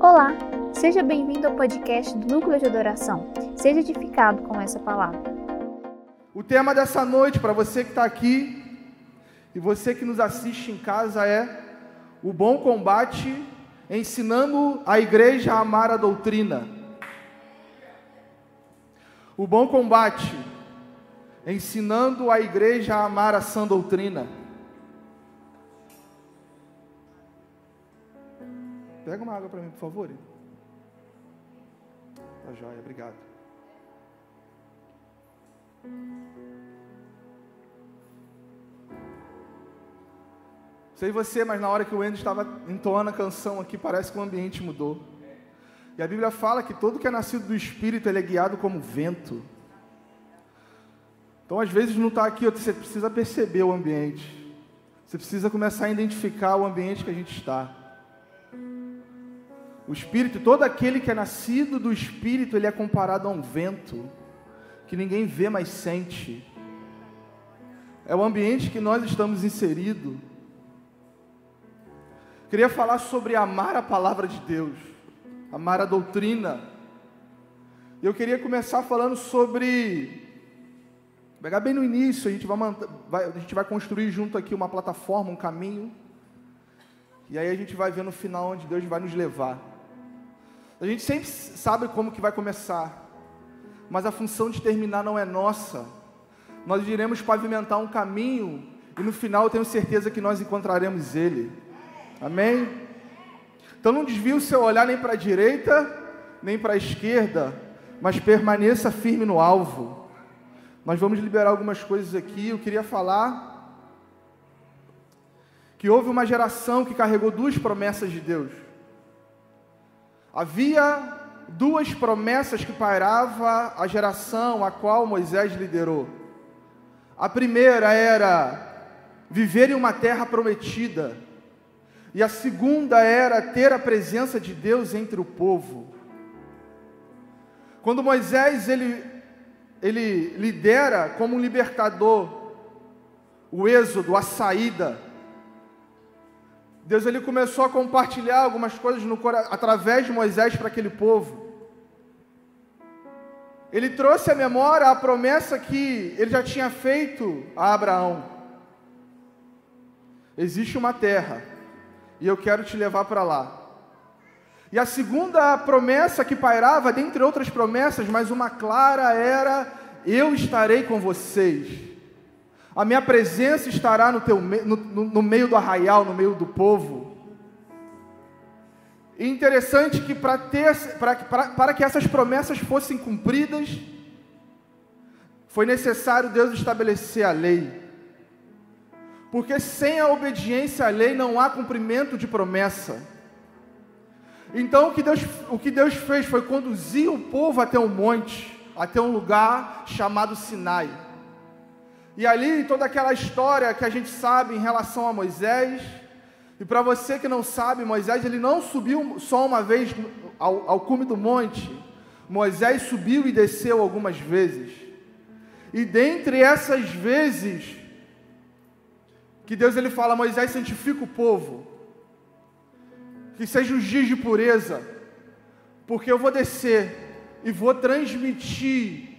Olá, seja bem-vindo ao podcast do Núcleo de Adoração. Seja edificado com essa palavra. O tema dessa noite, para você que está aqui e você que nos assiste em casa, é o bom combate, ensinando a igreja a amar a doutrina. O bom combate, ensinando a igreja a amar a sã doutrina. Pega uma água para mim, por favor. Tá joia, obrigado. Sei você, mas na hora que o Wendy estava entoando a canção aqui, parece que o ambiente mudou. E a Bíblia fala que todo que é nascido do Espírito, ele é guiado como vento. Então, às vezes, não está aqui, você precisa perceber o ambiente. Você precisa começar a identificar o ambiente que a gente está. O Espírito, todo aquele que é nascido do Espírito, ele é comparado a um vento que ninguém vê, mas sente. É o ambiente que nós estamos inseridos. Queria falar sobre amar a palavra de Deus, amar a doutrina. Eu queria começar falando sobre Pegar bem no início, a gente vai, vai, a gente vai construir junto aqui uma plataforma, um caminho. E aí a gente vai ver no final onde Deus vai nos levar. A gente sempre sabe como que vai começar, mas a função de terminar não é nossa. Nós iremos pavimentar um caminho e no final eu tenho certeza que nós encontraremos Ele. Amém? Então não desvie o seu olhar nem para a direita, nem para a esquerda, mas permaneça firme no alvo. Nós vamos liberar algumas coisas aqui. Eu queria falar que houve uma geração que carregou duas promessas de Deus. Havia duas promessas que pairava a geração a qual Moisés liderou. A primeira era viver em uma terra prometida. E a segunda era ter a presença de Deus entre o povo. Quando Moisés ele ele lidera como um libertador o êxodo, a saída. Deus ele começou a compartilhar algumas coisas no, através de Moisés para aquele povo. Ele trouxe à memória a promessa que ele já tinha feito a Abraão. Existe uma terra e eu quero te levar para lá. E a segunda promessa que pairava, dentre outras promessas, mas uma clara era: Eu estarei com vocês. A minha presença estará no, teu, no, no, no meio do arraial, no meio do povo. E interessante que para, ter, para, para, que essas promessas fossem cumpridas, foi necessário Deus estabelecer a lei. Porque sem a obediência à lei não há cumprimento de promessa. Então o que, Deus, o que Deus fez foi conduzir o povo até um monte, até um lugar chamado Sinai. E ali toda aquela história que a gente sabe em relação a Moisés. E para você que não sabe, Moisés ele não subiu só uma vez ao, ao cume do monte. Moisés subiu e desceu algumas vezes. E dentre essas vezes que Deus ele fala, Moisés santifica o povo que sejam os dias de pureza, porque eu vou descer e vou transmitir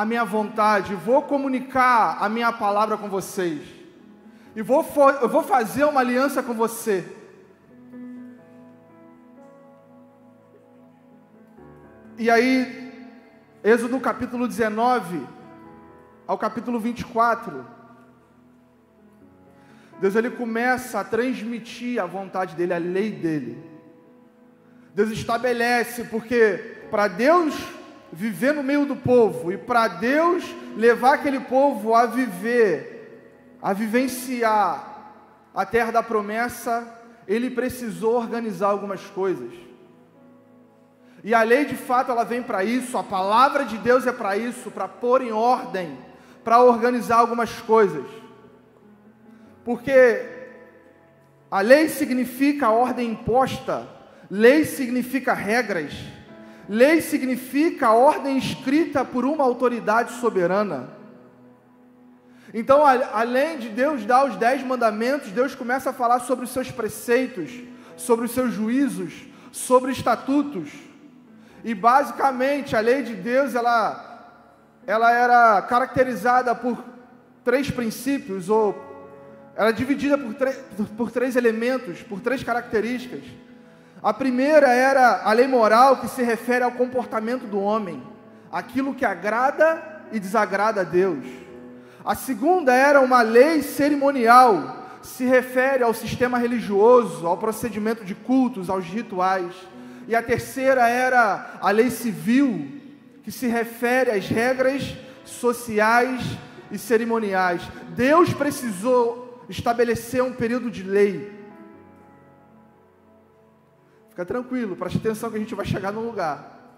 a minha vontade, vou comunicar a minha palavra com vocês, e vou, eu vou fazer uma aliança com você. E aí, Êxodo capítulo 19 ao capítulo 24, Deus ele começa a transmitir a vontade dele, a lei dele. Deus estabelece, porque para Deus viver no meio do povo e para Deus levar aquele povo a viver, a vivenciar a terra da promessa, ele precisou organizar algumas coisas. E a lei de fato ela vem para isso, a palavra de Deus é para isso, para pôr em ordem, para organizar algumas coisas. Porque a lei significa a ordem imposta, lei significa regras, lei significa ordem escrita por uma autoridade soberana. Então, além de Deus dar os dez mandamentos, Deus começa a falar sobre os seus preceitos, sobre os seus juízos, sobre estatutos. E basicamente a lei de Deus ela, ela era caracterizada por três princípios, ou era dividida por, por três elementos, por três características. A primeira era a lei moral, que se refere ao comportamento do homem, aquilo que agrada e desagrada a Deus. A segunda era uma lei cerimonial, se refere ao sistema religioso, ao procedimento de cultos, aos rituais. E a terceira era a lei civil, que se refere às regras sociais e cerimoniais. Deus precisou estabelecer um período de lei. Fica tranquilo, preste atenção que a gente vai chegar no lugar.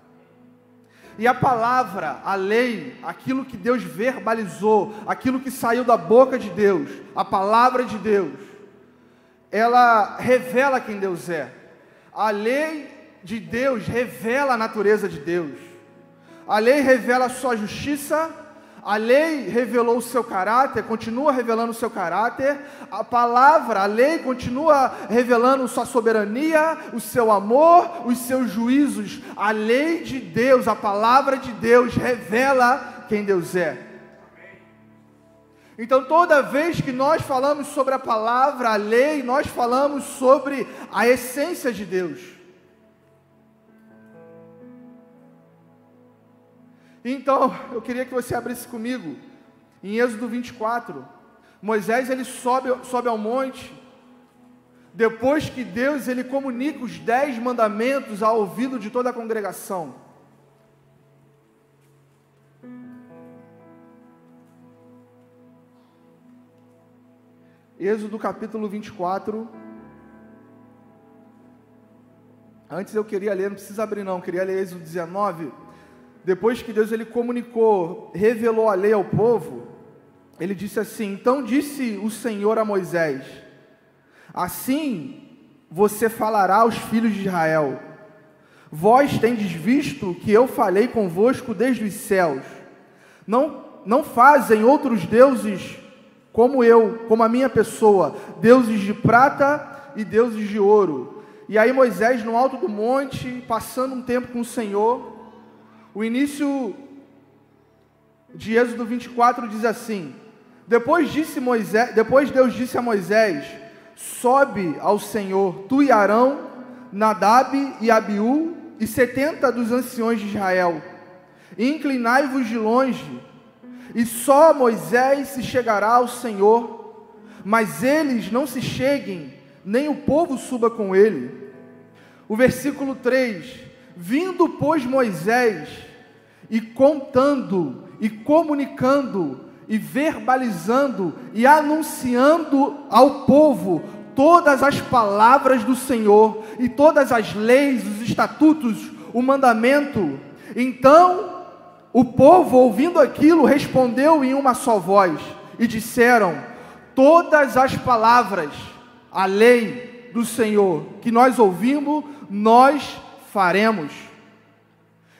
E a palavra, a lei, aquilo que Deus verbalizou, aquilo que saiu da boca de Deus, a palavra de Deus, ela revela quem Deus é. A lei de Deus revela a natureza de Deus. A lei revela a sua justiça, a lei revelou o seu caráter, continua revelando o seu caráter. A palavra, a lei continua revelando sua soberania, o seu amor, os seus juízos. A lei de Deus, a palavra de Deus revela quem Deus é. Então, toda vez que nós falamos sobre a palavra, a lei, nós falamos sobre a essência de Deus. Então, eu queria que você abrisse comigo em Êxodo 24. Moisés ele sobe, sobe ao monte, depois que Deus ele comunica os dez mandamentos ao ouvido de toda a congregação. Êxodo capítulo 24. Antes eu queria ler, não precisa abrir não, queria ler Êxodo 19 depois que Deus ele comunicou, revelou a lei ao povo, ele disse assim: Então disse o Senhor a Moisés: Assim você falará aos filhos de Israel: Vós tendes visto que eu falei convosco desde os céus. Não, não fazem outros deuses como eu, como a minha pessoa, deuses de prata e deuses de ouro. E aí Moisés, no alto do monte, passando um tempo com o Senhor, o início de Êxodo 24 diz assim: Depois disse Moisés, depois Deus disse a Moisés: Sobe ao Senhor, tu e Arão, Nadab e Abiú e setenta dos anciões de Israel. E inclinai-vos de longe, e só Moisés se chegará ao Senhor, mas eles não se cheguem, nem o povo suba com ele. O versículo 3 Vindo, pois, Moisés, e contando, e comunicando, e verbalizando, e anunciando ao povo todas as palavras do Senhor, e todas as leis, os estatutos, o mandamento. Então, o povo, ouvindo aquilo, respondeu em uma só voz, e disseram: Todas as palavras, a lei do Senhor que nós ouvimos, nós faremos.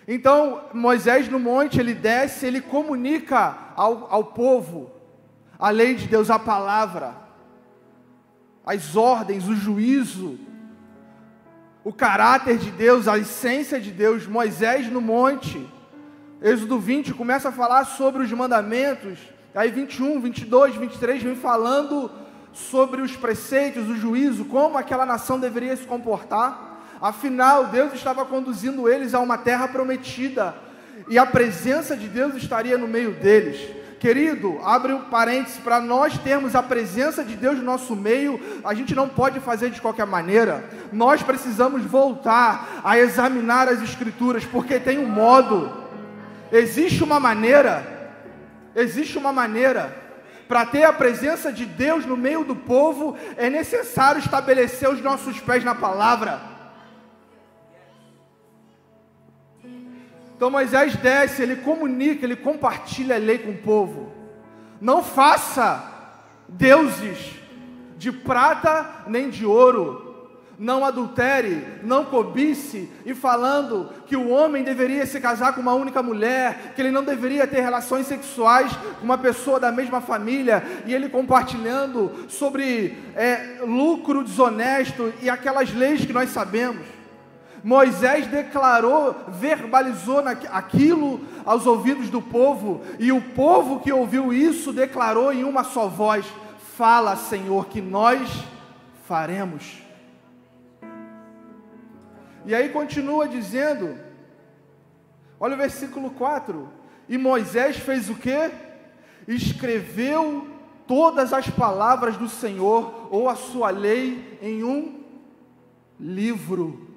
Então, Moisés no monte, ele desce, ele comunica ao, ao povo a lei de Deus, a palavra, as ordens, o juízo, o caráter de Deus, a essência de Deus. Moisés no monte, Êxodo 20 começa a falar sobre os mandamentos, aí 21, 22, 23 vem falando sobre os preceitos, o juízo, como aquela nação deveria se comportar. Afinal, Deus estava conduzindo eles a uma terra prometida e a presença de Deus estaria no meio deles. Querido, abre um parênteses, para nós termos a presença de Deus no nosso meio, a gente não pode fazer de qualquer maneira. Nós precisamos voltar a examinar as Escrituras, porque tem um modo, existe uma maneira, existe uma maneira. Para ter a presença de Deus no meio do povo, é necessário estabelecer os nossos pés na palavra. Então Moisés desce, ele comunica, ele compartilha a lei com o povo. Não faça deuses de prata nem de ouro. Não adultere, não cobice, e falando que o homem deveria se casar com uma única mulher, que ele não deveria ter relações sexuais com uma pessoa da mesma família, e ele compartilhando sobre é, lucro desonesto e aquelas leis que nós sabemos. Moisés declarou, verbalizou aquilo aos ouvidos do povo, e o povo que ouviu isso declarou em uma só voz: Fala, Senhor, que nós faremos. E aí continua dizendo, olha o versículo 4: E Moisés fez o que? Escreveu todas as palavras do Senhor ou a sua lei em um livro.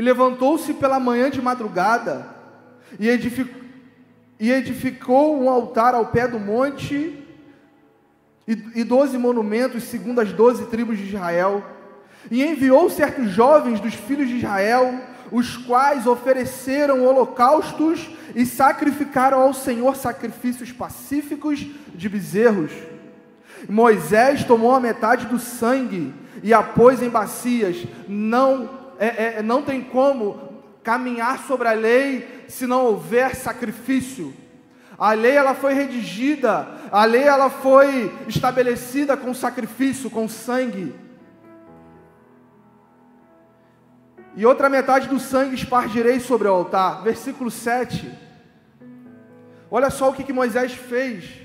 E levantou-se pela manhã de madrugada e edificou, e edificou um altar ao pé do monte e doze monumentos segundo as doze tribos de Israel. E enviou certos jovens dos filhos de Israel, os quais ofereceram holocaustos e sacrificaram ao Senhor sacrifícios pacíficos de bezerros. Moisés tomou a metade do sangue e a pôs em bacias. Não, é, é, não tem como caminhar sobre a lei se não houver sacrifício. A lei ela foi redigida, a lei ela foi estabelecida com sacrifício, com sangue. E outra metade do sangue espargirei sobre o altar. Versículo 7. Olha só o que, que Moisés fez.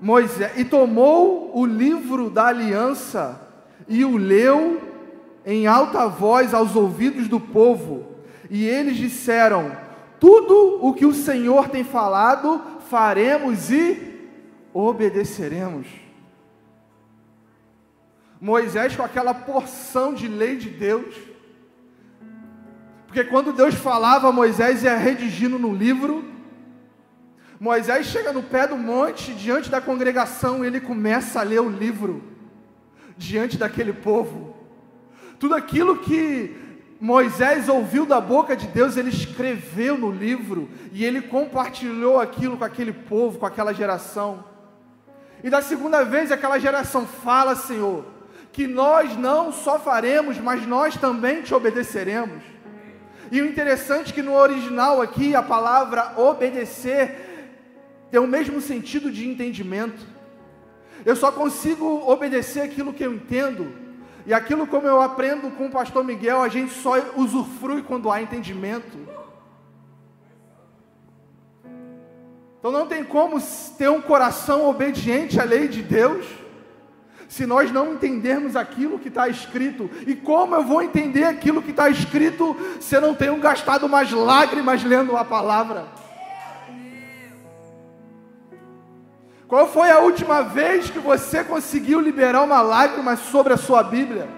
Moisés, e tomou o livro da aliança e o leu em alta voz aos ouvidos do povo. E eles disseram: Tudo o que o Senhor tem falado, faremos e obedeceremos. Moisés, com aquela porção de lei de Deus, porque quando Deus falava, Moisés ia redigindo no livro. Moisés chega no pé do monte, diante da congregação, e ele começa a ler o livro, diante daquele povo. Tudo aquilo que Moisés ouviu da boca de Deus, ele escreveu no livro, e ele compartilhou aquilo com aquele povo, com aquela geração. E da segunda vez, aquela geração fala, Senhor, que nós não só faremos, mas nós também te obedeceremos. E o interessante é que no original aqui a palavra obedecer tem o mesmo sentido de entendimento. Eu só consigo obedecer aquilo que eu entendo. E aquilo como eu aprendo com o pastor Miguel, a gente só usufrui quando há entendimento. Então não tem como ter um coração obediente à lei de Deus se nós não entendermos aquilo que está escrito. E como eu vou entender aquilo que está escrito se eu não tenho gastado mais lágrimas lendo a palavra? Qual foi a última vez que você conseguiu liberar uma lágrima sobre a sua Bíblia?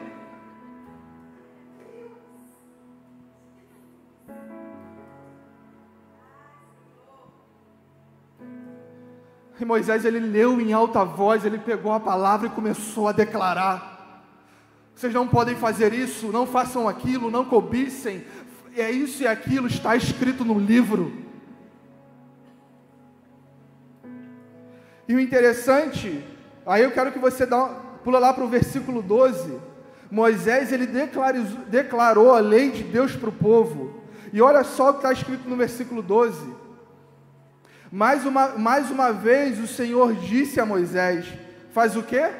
E Moisés ele leu em alta voz, ele pegou a palavra e começou a declarar: Vocês não podem fazer isso, não façam aquilo, não cobicem. É isso e aquilo está escrito no livro. E o interessante, aí eu quero que você dá, pula lá para o versículo 12. Moisés ele declarou, a lei de Deus para o povo. E olha só o que está escrito no versículo 12. Mais uma, mais uma vez o Senhor disse a Moisés: Faz o que?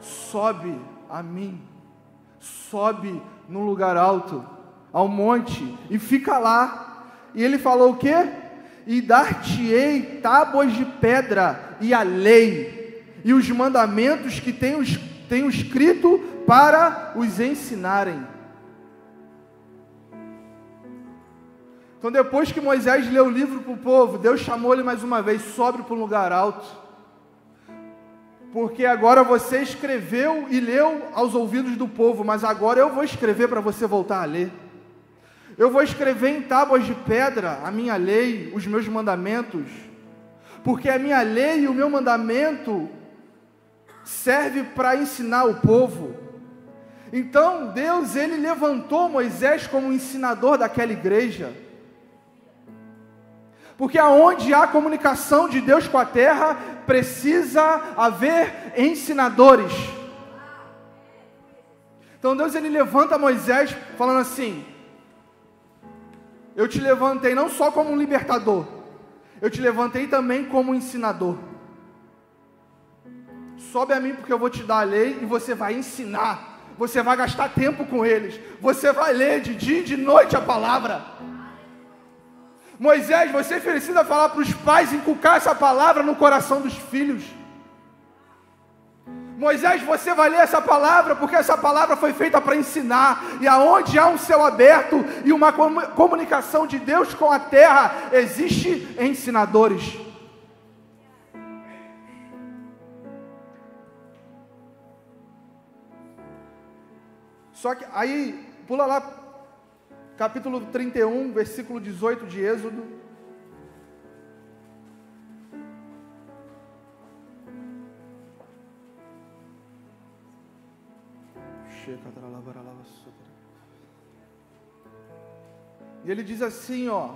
Sobe a mim, sobe num lugar alto, ao monte, e fica lá. E ele falou o que? E dar-te-ei tábuas de pedra e a lei, e os mandamentos que tenho, tenho escrito para os ensinarem. Então, depois que Moisés leu o livro para o povo, Deus chamou ele mais uma vez, sobre para um lugar alto. Porque agora você escreveu e leu aos ouvidos do povo, mas agora eu vou escrever para você voltar a ler. Eu vou escrever em tábuas de pedra a minha lei, os meus mandamentos, porque a minha lei e o meu mandamento serve para ensinar o povo. Então Deus ele levantou Moisés como ensinador daquela igreja. Porque aonde há comunicação de Deus com a terra, precisa haver ensinadores. Então Deus ele levanta Moisés falando assim: Eu te levantei não só como um libertador, eu te levantei também como um ensinador. Sobe a mim porque eu vou te dar a lei e você vai ensinar, você vai gastar tempo com eles, você vai ler de dia e de noite a palavra. Moisés, você precisa falar para os pais inculcar essa palavra no coração dos filhos. Moisés, você vai ler essa palavra porque essa palavra foi feita para ensinar. E aonde há um céu aberto e uma comunicação de Deus com a terra, existe ensinadores. Só que aí, pula lá, capítulo 31, versículo 18 de Êxodo. E ele diz assim, ó: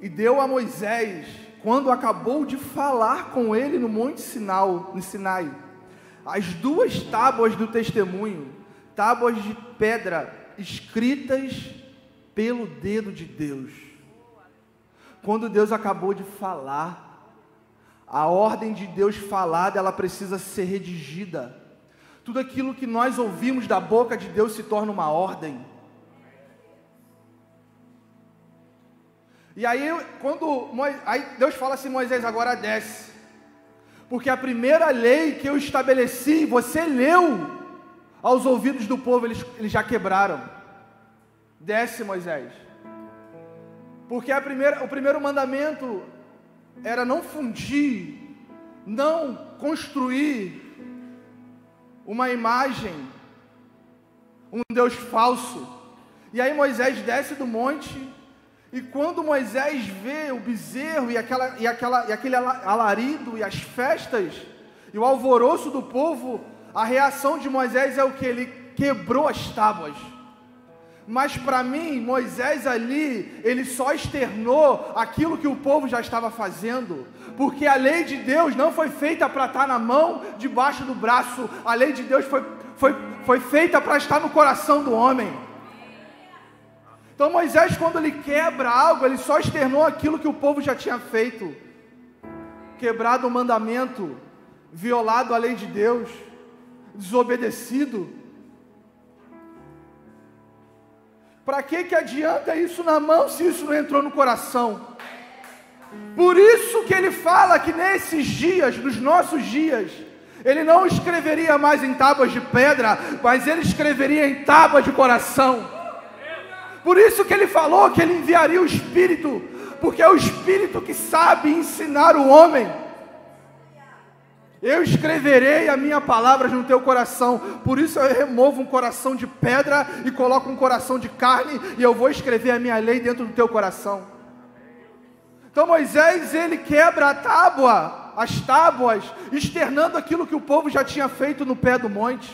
E deu a Moisés, quando acabou de falar com ele no monte Sinal, no Sinai, as duas tábuas do testemunho, tábuas de pedra escritas pelo dedo de Deus. Quando Deus acabou de falar, a ordem de Deus falada, ela precisa ser redigida. Tudo aquilo que nós ouvimos da boca de Deus se torna uma ordem. E aí, quando aí Deus fala assim: Moisés, agora desce porque a primeira lei que eu estabeleci, você leu aos ouvidos do povo, eles, eles já quebraram. Desce, Moisés. Porque a primeira, o primeiro mandamento era não fundir, não construir uma imagem, um Deus falso. E aí Moisés desce do monte e quando Moisés vê o bezerro e, aquela, e, aquela, e aquele alarido e as festas e o alvoroço do povo, a reação de Moisés é o que? Ele quebrou as tábuas. Mas para mim, Moisés ali, ele só externou aquilo que o povo já estava fazendo, porque a lei de Deus não foi feita para estar na mão, debaixo do braço, a lei de Deus foi, foi, foi feita para estar no coração do homem. Então Moisés, quando ele quebra algo, ele só externou aquilo que o povo já tinha feito. Quebrado o mandamento, violado a lei de Deus, desobedecido. Para que que adianta isso na mão se isso não entrou no coração? Por isso que ele fala que nesses dias, nos nossos dias, ele não escreveria mais em tábuas de pedra, mas ele escreveria em tábuas de coração. Por isso que ele falou que ele enviaria o Espírito, porque é o Espírito que sabe ensinar o homem. Eu escreverei a minha palavra no teu coração. Por isso eu removo um coração de pedra e coloco um coração de carne e eu vou escrever a minha lei dentro do teu coração. Então Moisés ele quebra a tábua, as tábuas, externando aquilo que o povo já tinha feito no pé do monte.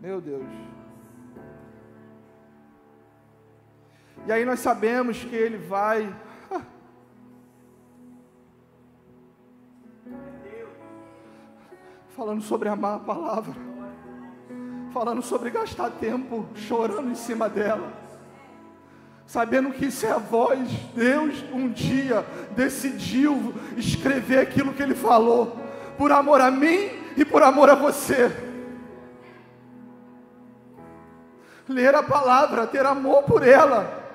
Meu Deus. E aí nós sabemos que ele vai. Falando sobre amar a palavra. Falando sobre gastar tempo chorando em cima dela. Sabendo que isso é a voz. Deus um dia decidiu escrever aquilo que ele falou. Por amor a mim e por amor a você. ler a palavra, ter amor por ela.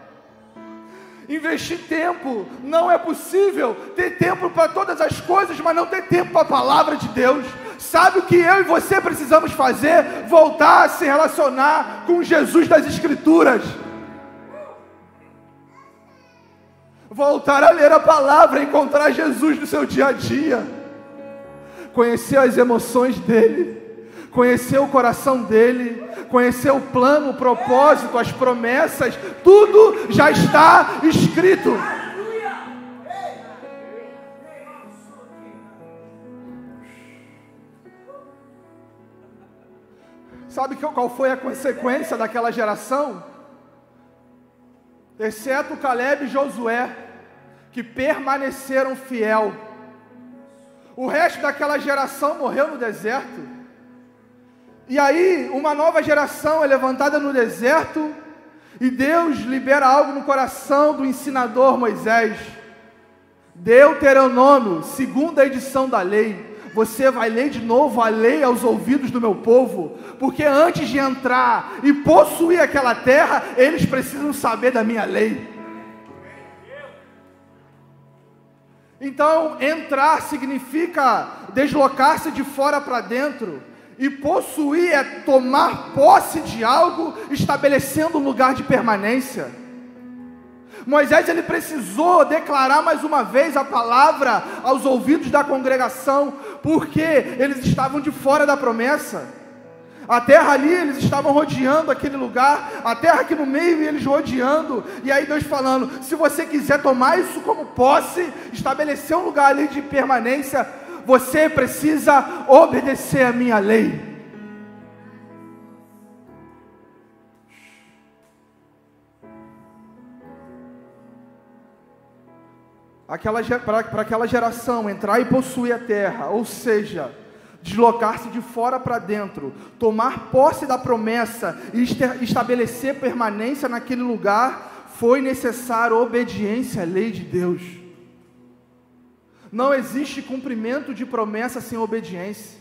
Investir tempo, não é possível ter tempo para todas as coisas, mas não ter tempo para a palavra de Deus. Sabe o que eu e você precisamos fazer? Voltar a se relacionar com Jesus das Escrituras. Voltar a ler a palavra, encontrar Jesus no seu dia a dia, conhecer as emoções dele, conhecer o coração dele, conhecer o plano, o propósito, as promessas, tudo já está escrito. Sabe qual foi a consequência daquela geração? Exceto Caleb e Josué, que permaneceram fiel. O resto daquela geração morreu no deserto. E aí, uma nova geração é levantada no deserto, E Deus libera algo no coração do ensinador Moisés. Deuteronômio, segunda edição da lei. Você vai ler de novo a lei aos ouvidos do meu povo, porque antes de entrar e possuir aquela terra, eles precisam saber da minha lei. Então, entrar significa deslocar-se de fora para dentro, e possuir é tomar posse de algo, estabelecendo um lugar de permanência. Moisés ele precisou declarar mais uma vez a palavra aos ouvidos da congregação, porque eles estavam de fora da promessa. A terra ali, eles estavam rodeando aquele lugar, a terra aqui no meio, eles rodeando, e aí Deus falando: se você quiser tomar isso como posse, estabelecer um lugar ali de permanência, você precisa obedecer a minha lei. Para aquela geração entrar e possuir a terra, ou seja, deslocar-se de fora para dentro, tomar posse da promessa e estabelecer permanência naquele lugar, foi necessário obediência à lei de Deus. Não existe cumprimento de promessa sem obediência.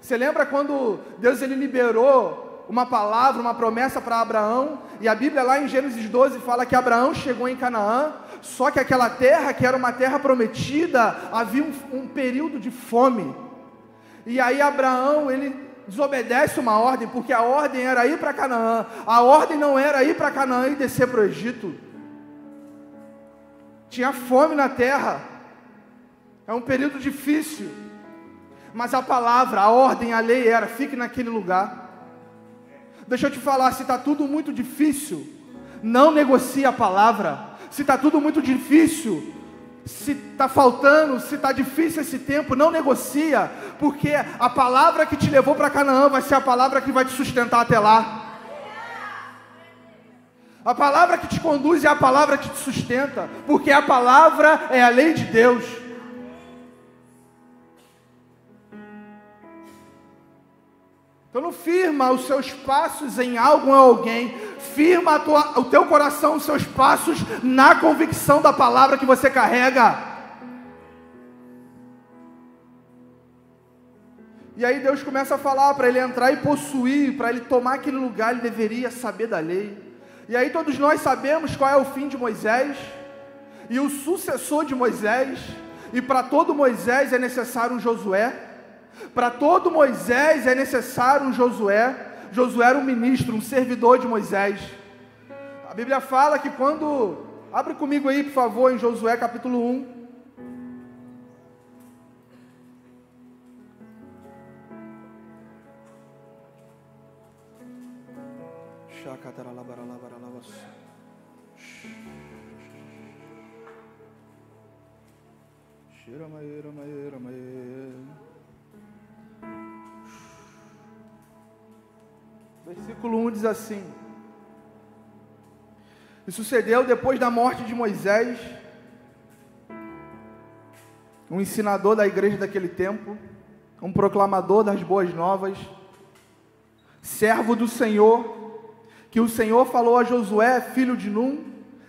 Você lembra quando Deus ele liberou uma palavra, uma promessa para Abraão, e a Bíblia lá em Gênesis 12 fala que Abraão chegou em Canaã, só que aquela terra, que era uma terra prometida, havia um, um período de fome. E aí Abraão, ele desobedece uma ordem, porque a ordem era ir para Canaã. A ordem não era ir para Canaã e descer para o Egito. Tinha fome na terra. É um período difícil. Mas a palavra, a ordem, a lei era: fique naquele lugar. Deixa eu te falar, se está tudo muito difícil, não negocie a palavra. Se está tudo muito difícil, se está faltando, se está difícil esse tempo, não negocia, porque a palavra que te levou para Canaã vai ser a palavra que vai te sustentar até lá. A palavra que te conduz é a palavra que te sustenta, porque a palavra é a lei de Deus. Então não firma os seus passos em algo ou alguém, firma tua, o teu coração, os seus passos na convicção da palavra que você carrega. E aí Deus começa a falar para ele entrar e possuir, para ele tomar aquele lugar, ele deveria saber da lei. E aí todos nós sabemos qual é o fim de Moisés e o sucessor de Moisés, e para todo Moisés é necessário um Josué. Para todo Moisés é necessário um Josué. Josué era um ministro, um servidor de Moisés. A Bíblia fala que quando. Abre comigo aí, por favor, em Josué capítulo 1. Shira maera maera maera Versículo 1 diz assim: E sucedeu depois da morte de Moisés, um ensinador da igreja daquele tempo, um proclamador das boas novas, servo do Senhor, que o Senhor falou a Josué, filho de Num,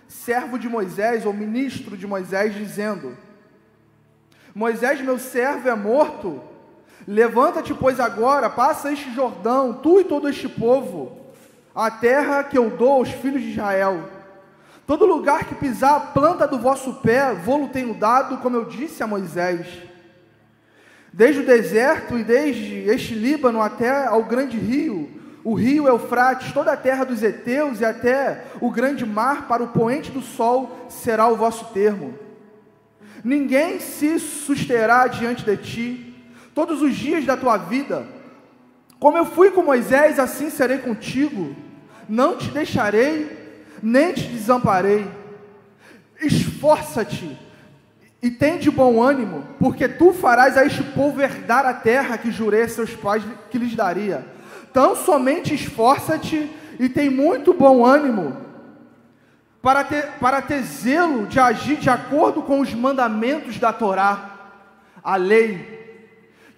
servo de Moisés, ou ministro de Moisés, dizendo: Moisés, meu servo, é morto Levanta-te, pois, agora, passa este Jordão, tu e todo este povo, a terra que eu dou aos filhos de Israel. Todo lugar que pisar a planta do vosso pé, vou-lo tenho dado, como eu disse a Moisés. Desde o deserto e desde este Líbano até ao grande rio, o rio Eufrates, toda a terra dos heteus e até o grande mar para o poente do sol será o vosso termo. Ninguém se susterá diante de ti, todos os dias da tua vida. Como eu fui com Moisés, assim serei contigo. Não te deixarei, nem te desamparei. Esforça-te e tem de bom ânimo, porque tu farás a este povo herdar a terra que jurei a seus pais que lhes daria. Tão somente esforça-te e tem muito bom ânimo, para ter, para ter zelo de agir de acordo com os mandamentos da Torá, a lei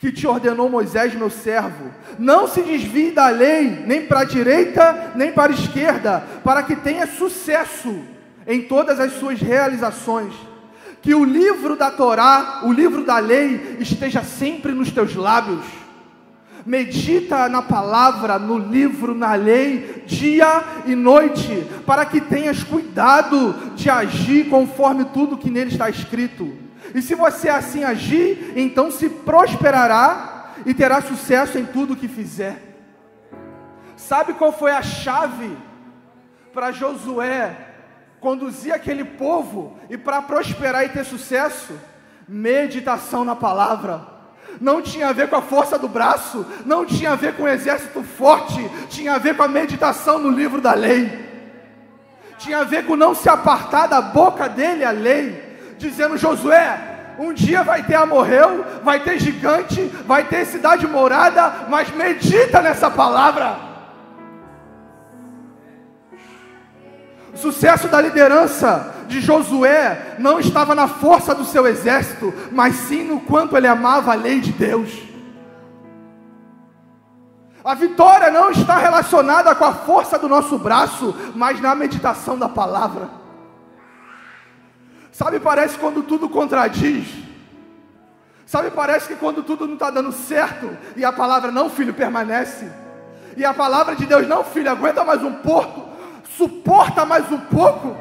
que te ordenou Moisés, meu servo. Não se desvie da lei, nem para a direita, nem para a esquerda, para que tenha sucesso em todas as suas realizações. Que o livro da Torá, o livro da lei, esteja sempre nos teus lábios. Medita na palavra, no livro, na lei, dia e noite, para que tenhas cuidado de agir conforme tudo que nele está escrito. E se você assim agir, então se prosperará e terá sucesso em tudo que fizer. Sabe qual foi a chave para Josué conduzir aquele povo e para prosperar e ter sucesso? Meditação na palavra. Não tinha a ver com a força do braço, não tinha a ver com o um exército forte, tinha a ver com a meditação no livro da lei. Tinha a ver com não se apartar da boca dele a lei dizendo: Josué, um dia vai ter Amorreu, vai ter gigante, vai ter cidade morada, mas medita nessa palavra. O sucesso da liderança de Josué não estava na força do seu exército, mas sim no quanto ele amava a lei de Deus. A vitória não está relacionada com a força do nosso braço, mas na meditação da palavra. Sabe, parece quando tudo contradiz. Sabe, parece que quando tudo não está dando certo e a palavra não, filho, permanece. E a palavra de Deus, não, filho, aguenta mais um pouco, suporta mais um pouco.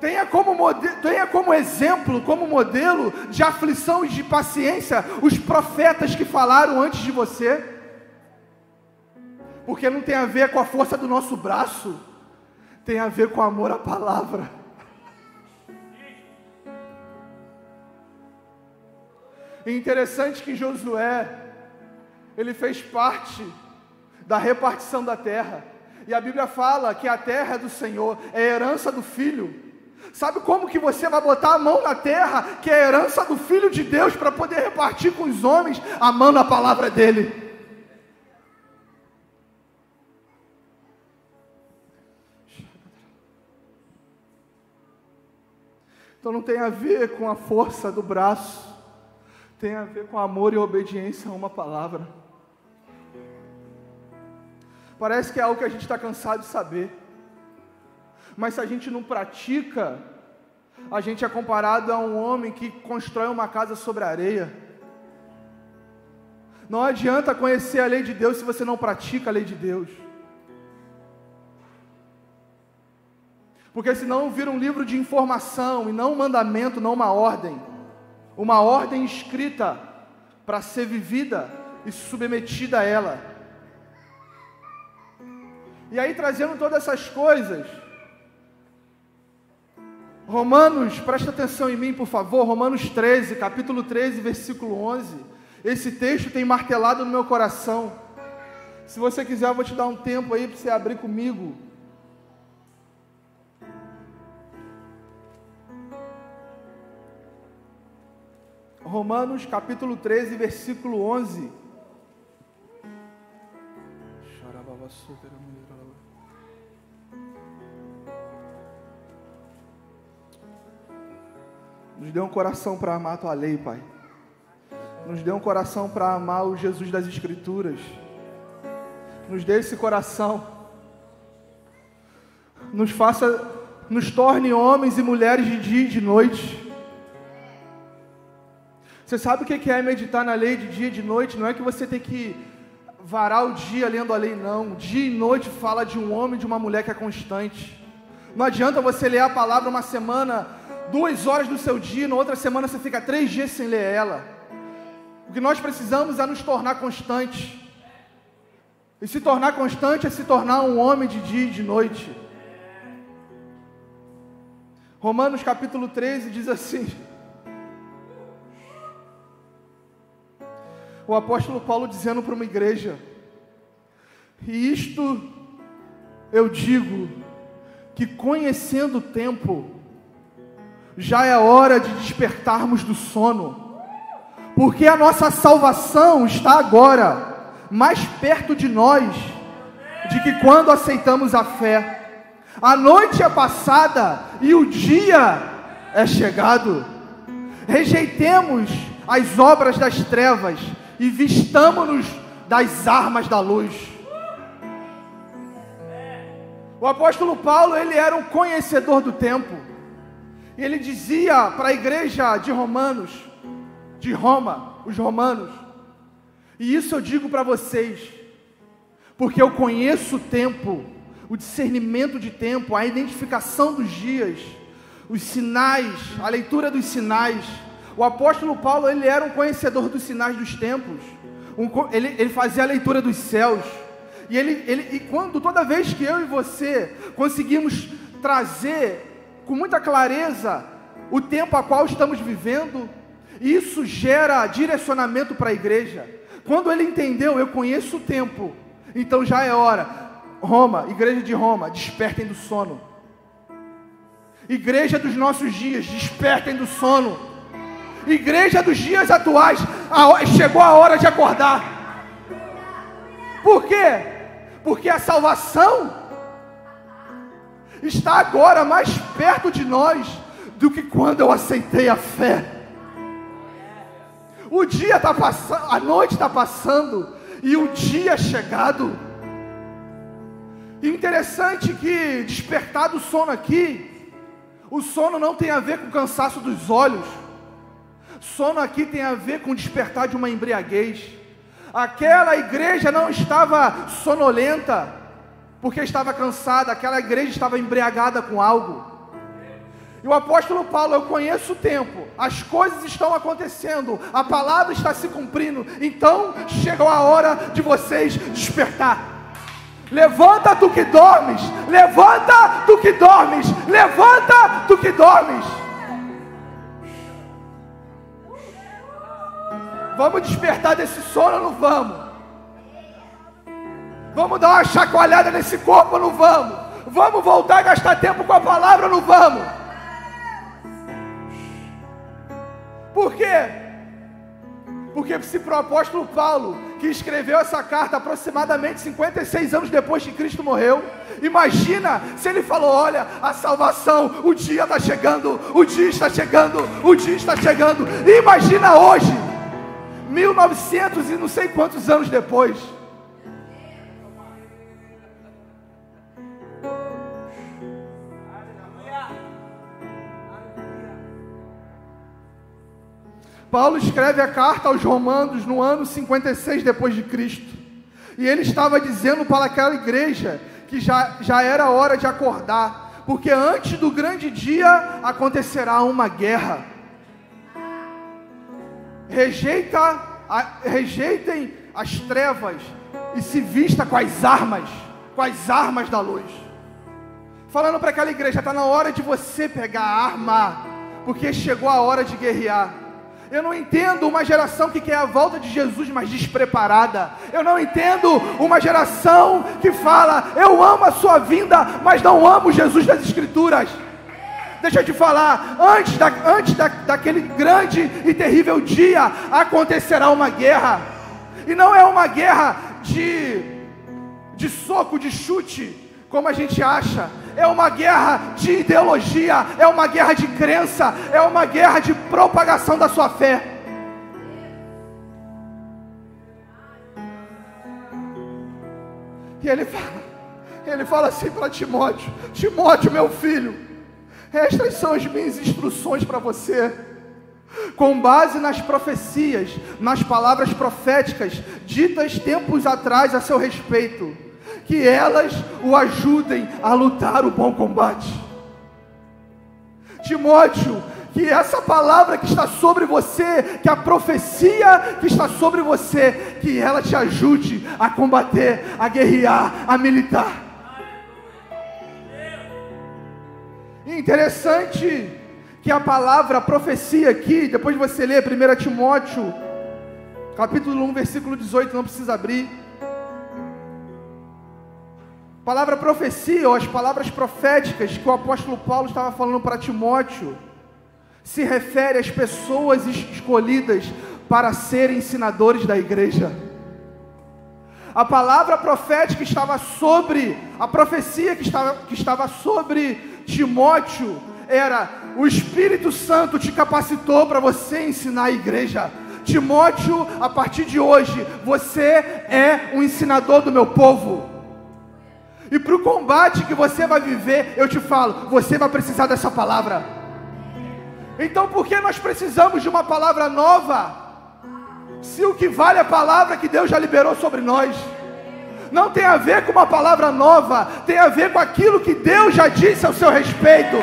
Tenha como, modelo, tenha como exemplo, como modelo de aflição e de paciência os profetas que falaram antes de você. Porque não tem a ver com a força do nosso braço, tem a ver com amor à palavra. E interessante que Josué, ele fez parte da repartição da terra. E a Bíblia fala que a terra é do Senhor, é herança do filho. Sabe como que você vai botar a mão na terra, que é herança do filho de Deus, para poder repartir com os homens, amando a palavra dele? Então não tem a ver com a força do braço tem a ver com amor e obediência a uma palavra. Parece que é algo que a gente está cansado de saber, mas se a gente não pratica, a gente é comparado a um homem que constrói uma casa sobre areia. Não adianta conhecer a lei de Deus se você não pratica a lei de Deus. Porque senão vira um livro de informação e não um mandamento, não uma ordem uma ordem escrita para ser vivida e submetida a ela. E aí, trazendo todas essas coisas, Romanos, presta atenção em mim, por favor, Romanos 13, capítulo 13, versículo 11. Esse texto tem martelado no meu coração. Se você quiser, eu vou te dar um tempo aí para você abrir comigo. Romanos capítulo 13, versículo 11. Nos dê um coração para amar a tua lei, Pai. Nos dê um coração para amar o Jesus das Escrituras. Nos dê esse coração. Nos faça, nos torne homens e mulheres de dia e de noite você sabe o que é meditar na lei de dia e de noite? Não é que você tem que varar o dia lendo a lei, não. Dia e noite fala de um homem e de uma mulher que é constante. Não adianta você ler a palavra uma semana, duas horas do seu dia, na outra semana você fica três dias sem ler ela. O que nós precisamos é nos tornar constantes. E se tornar constante é se tornar um homem de dia e de noite. Romanos capítulo 13 diz assim: o apóstolo Paulo dizendo para uma igreja: E isto eu digo, que conhecendo o tempo, já é hora de despertarmos do sono, porque a nossa salvação está agora mais perto de nós, de que quando aceitamos a fé. A noite é passada e o dia é chegado. Rejeitemos as obras das trevas e vistamo-nos das armas da luz. O apóstolo Paulo, ele era um conhecedor do tempo. E ele dizia para a igreja de Romanos, de Roma, os romanos, e isso eu digo para vocês, porque eu conheço o tempo, o discernimento de tempo, a identificação dos dias, os sinais, a leitura dos sinais. O apóstolo Paulo, ele era um conhecedor dos sinais dos tempos. Um, ele, ele fazia a leitura dos céus. E, ele, ele, e quando toda vez que eu e você conseguimos trazer com muita clareza o tempo a qual estamos vivendo, isso gera direcionamento para a igreja. Quando ele entendeu, eu conheço o tempo, então já é hora. Roma, igreja de Roma, despertem do sono. Igreja dos nossos dias, despertem do sono. Igreja dos dias atuais, a, chegou a hora de acordar. Por quê? porque a salvação está agora mais perto de nós do que quando eu aceitei a fé. O dia está passando, a noite está passando e o dia é chegado. Interessante que despertar do sono aqui, o sono não tem a ver com o cansaço dos olhos. Sono aqui tem a ver com despertar de uma embriaguez. Aquela igreja não estava sonolenta, porque estava cansada, aquela igreja estava embriagada com algo. E o apóstolo Paulo, eu conheço o tempo, as coisas estão acontecendo, a palavra está se cumprindo, então chegou a hora de vocês despertar. Levanta tu que dormes, levanta tu que dormes, levanta tu que dormes. Vamos despertar desse sono ou não vamos? Vamos dar uma chacoalhada nesse corpo ou não vamos? Vamos voltar a gastar tempo com a palavra ou não vamos? Por quê? Porque se para o apóstolo Paulo, que escreveu essa carta aproximadamente 56 anos depois que Cristo morreu, imagina se ele falou: olha, a salvação, o dia está chegando, o dia está chegando, o dia está chegando. Imagina hoje, 1900 e não sei quantos anos depois. Paulo escreve a carta aos Romanos no ano 56 depois de Cristo. E ele estava dizendo para aquela igreja que já, já era hora de acordar, porque antes do grande dia acontecerá uma guerra rejeita, a, rejeitem as trevas e se vista com as armas, com as armas da luz. Falando para aquela igreja, está na hora de você pegar a arma, porque chegou a hora de guerrear. Eu não entendo uma geração que quer a volta de Jesus, mas despreparada. Eu não entendo uma geração que fala, eu amo a sua vinda, mas não amo Jesus das Escrituras. Deixa eu te falar, antes, da, antes da, daquele grande e terrível dia, acontecerá uma guerra. E não é uma guerra de, de soco, de chute, como a gente acha. É uma guerra de ideologia, é uma guerra de crença, é uma guerra de propagação da sua fé. E ele fala, ele fala assim para Timóteo: Timóteo, meu filho, estas são as minhas instruções para você. Com base nas profecias, nas palavras proféticas ditas tempos atrás a seu respeito, que elas o ajudem a lutar o bom combate. Timóteo, que essa palavra que está sobre você, que a profecia que está sobre você, que ela te ajude a combater, a guerrear, a militar. Interessante que a palavra profecia aqui, depois de você ler 1 Timóteo, capítulo 1, versículo 18, não precisa abrir. A palavra profecia, ou as palavras proféticas que o apóstolo Paulo estava falando para Timóteo, se refere às pessoas escolhidas para serem ensinadores da igreja. A palavra profética estava sobre, a profecia que estava, que estava sobre Timóteo era: o Espírito Santo te capacitou para você ensinar a igreja. Timóteo, a partir de hoje, você é um ensinador do meu povo. E para o combate que você vai viver, eu te falo, você vai precisar dessa palavra. Então, por que nós precisamos de uma palavra nova? Se o que vale é a palavra que Deus já liberou sobre nós não tem a ver com uma palavra nova, tem a ver com aquilo que Deus já disse ao seu respeito.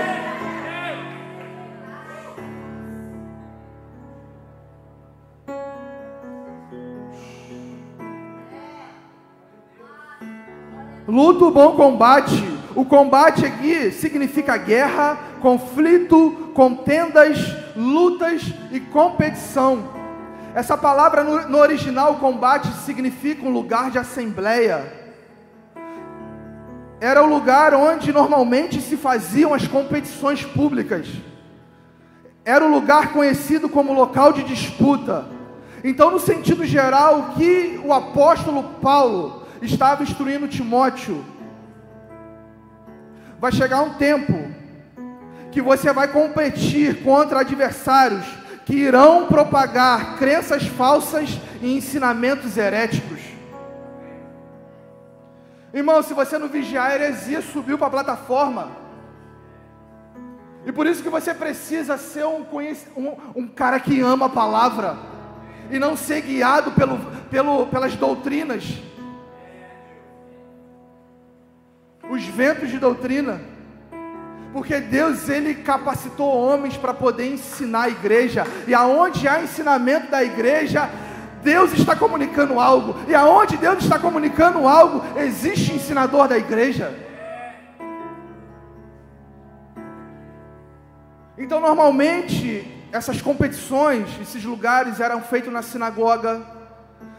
Luto, bom combate. O combate aqui significa guerra, conflito, contendas, lutas e competição. Essa palavra no, original, combate, significa um lugar de assembleia. Era o lugar onde normalmente se faziam as competições públicas. Era o lugar conhecido como local de disputa. Então, no sentido geral, o que o apóstolo Paulo estava instruindo Timóteo, vai chegar um tempo que você vai competir contra adversários que irão propagar crenças falsas e ensinamentos heréticos. Irmão, se você não vigiar, a heresia subiu para a plataforma. E por isso que você precisa ser um, um, um, cara que ama a palavra. E não ser guiado pelo, pelo, pelas doutrinas. Os ventos de doutrina. Porque Deus ele capacitou homens para poder ensinar a igreja. E aonde há ensinamento da igreja, Deus está comunicando algo. E aonde Deus está comunicando algo, existe ensinador da igreja. Então, normalmente, essas competições, esses lugares eram feitos na sinagoga,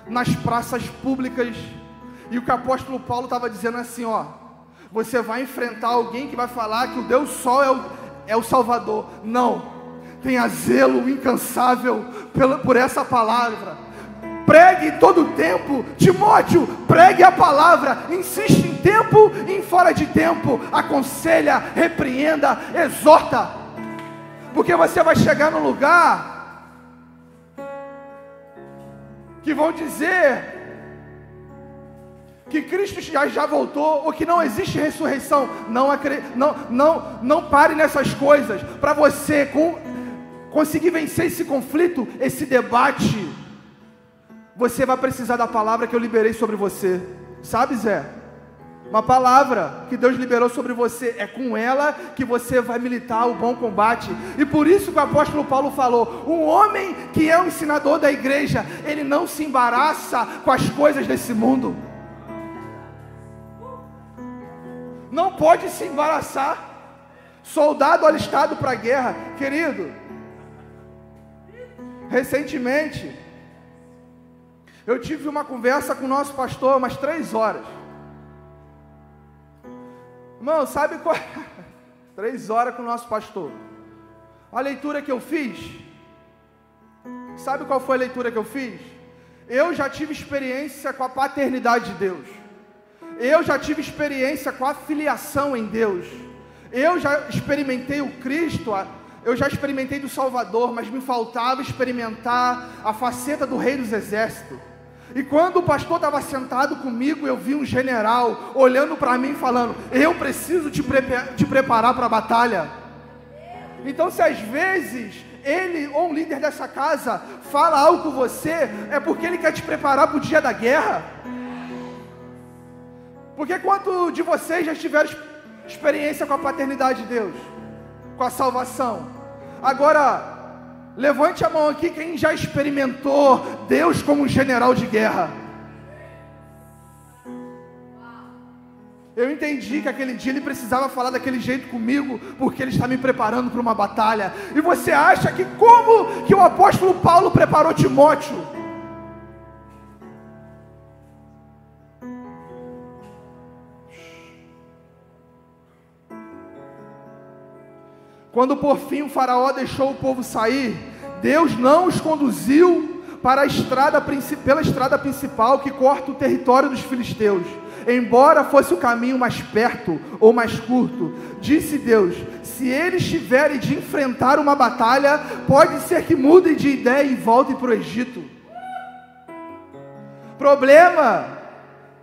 nas praças públicas. E o que o apóstolo Paulo estava dizendo assim, ó, você vai enfrentar alguém que vai falar que o Deus Sol é o, é o Salvador. Não. Tenha zelo incansável pela, por essa palavra. Pregue todo o tempo. Timóteo, pregue a palavra. Insiste em tempo e em fora de tempo. Aconselha, repreenda, exorta. Porque você vai chegar num lugar que vão dizer que Cristo já, já voltou ou que não existe ressurreição. Não, não, não, não pare nessas coisas. Para você com, conseguir vencer esse conflito, esse debate, você vai precisar da palavra que eu liberei sobre você. Sabe, Zé? Uma palavra que Deus liberou sobre você, é com ela que você vai militar o bom combate. E por isso que o apóstolo Paulo falou: um homem que é o ensinador da igreja, ele não se embaraça com as coisas desse mundo. Não pode se embaraçar. Soldado alistado para a guerra, querido. Recentemente, eu tive uma conversa com o nosso pastor, umas três horas. Irmão, sabe qual? três horas com o nosso pastor. A leitura que eu fiz. Sabe qual foi a leitura que eu fiz? Eu já tive experiência com a paternidade de Deus. Eu já tive experiência com a filiação em Deus. Eu já experimentei o Cristo, eu já experimentei do Salvador, mas me faltava experimentar a faceta do Rei dos Exércitos. E quando o pastor estava sentado comigo, eu vi um general olhando para mim falando: Eu preciso te, te preparar para a batalha. Então, se às vezes ele ou um líder dessa casa fala algo com você, é porque ele quer te preparar para o dia da guerra. Porque quanto de vocês já tiveram experiência com a paternidade de Deus? Com a salvação? Agora, levante a mão aqui quem já experimentou Deus como um general de guerra. Eu entendi que aquele dia ele precisava falar daquele jeito comigo, porque ele está me preparando para uma batalha. E você acha que como que o apóstolo Paulo preparou Timóteo? Quando por fim o Faraó deixou o povo sair, Deus não os conduziu para a estrada, pela estrada principal que corta o território dos filisteus. embora fosse o caminho mais perto ou mais curto, disse Deus: se eles tiverem de enfrentar uma batalha, pode ser que mudem de ideia e voltem para o Egito. Problema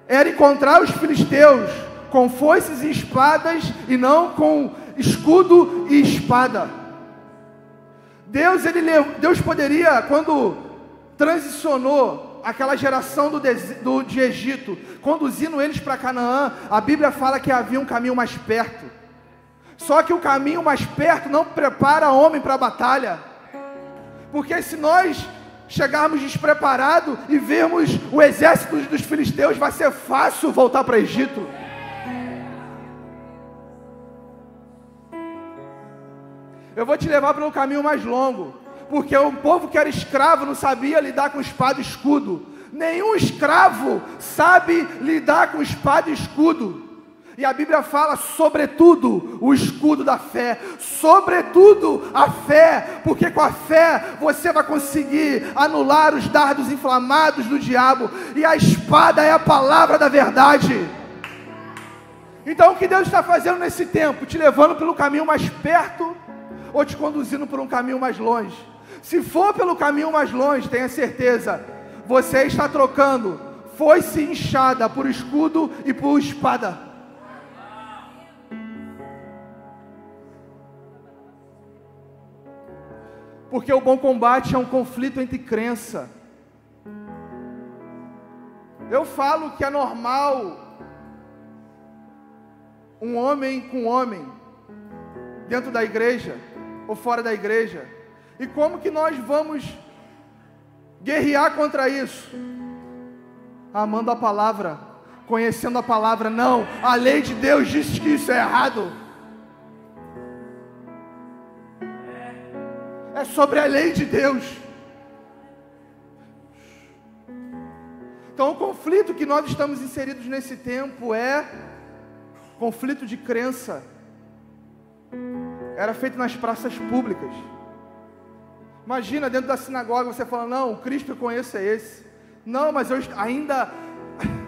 era encontrar os filisteus com foices e espadas e não com escudo e espada. Deus, ele, Deus poderia, quando transicionou aquela geração do, do, de Egito, conduzindo eles para Canaã, a Bíblia fala que havia um caminho mais perto. Só que o caminho mais perto não prepara homem para a batalha. Porque se nós chegarmos despreparados e vermos o exército dos filisteus, vai ser fácil voltar para Egito. Eu vou te levar pelo caminho mais longo, porque o povo que era escravo não sabia lidar com espada e escudo. Nenhum escravo sabe lidar com espada e escudo. E a Bíblia fala, sobretudo, o escudo da fé, sobretudo a fé, porque com a fé você vai conseguir anular os dardos inflamados do diabo, e a espada é a palavra da verdade. Então, o que Deus está fazendo nesse tempo? Te levando pelo caminho mais perto ou te conduzindo por um caminho mais longe? Se for pelo caminho mais longe, tenha certeza, você está trocando foi-se inchada por escudo e por espada. Porque o bom combate é um conflito entre crença. Eu falo que é normal um homem com homem dentro da igreja ou fora da igreja. E como que nós vamos guerrear contra isso? Amando a palavra, conhecendo a palavra. Não, a lei de Deus diz que isso é errado. é sobre a lei de Deus. Então, o conflito que nós estamos inseridos nesse tempo é conflito de crença. Era feito nas praças públicas. Imagina dentro da sinagoga você falando: Não, o Cristo que eu conheço é esse. Não, mas eu ainda.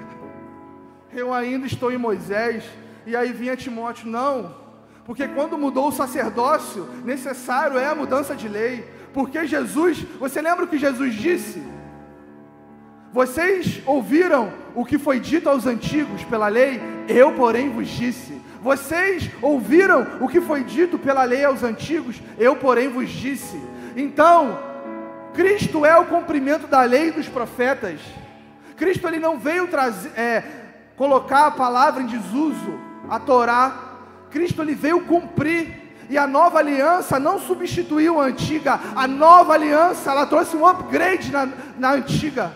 Eu ainda estou em Moisés. E aí vinha Timóteo: Não, porque quando mudou o sacerdócio, necessário é a mudança de lei. Porque Jesus, você lembra o que Jesus disse? Vocês ouviram o que foi dito aos antigos pela lei, eu, porém, vos disse. Vocês ouviram o que foi dito pela lei aos antigos, eu, porém, vos disse. Então, Cristo é o cumprimento da lei dos profetas. Cristo ele não veio trazer, é, colocar a palavra em desuso, a Torá, Cristo ele veio cumprir. E a nova aliança não substituiu a antiga. A nova aliança, ela trouxe um upgrade na, na antiga.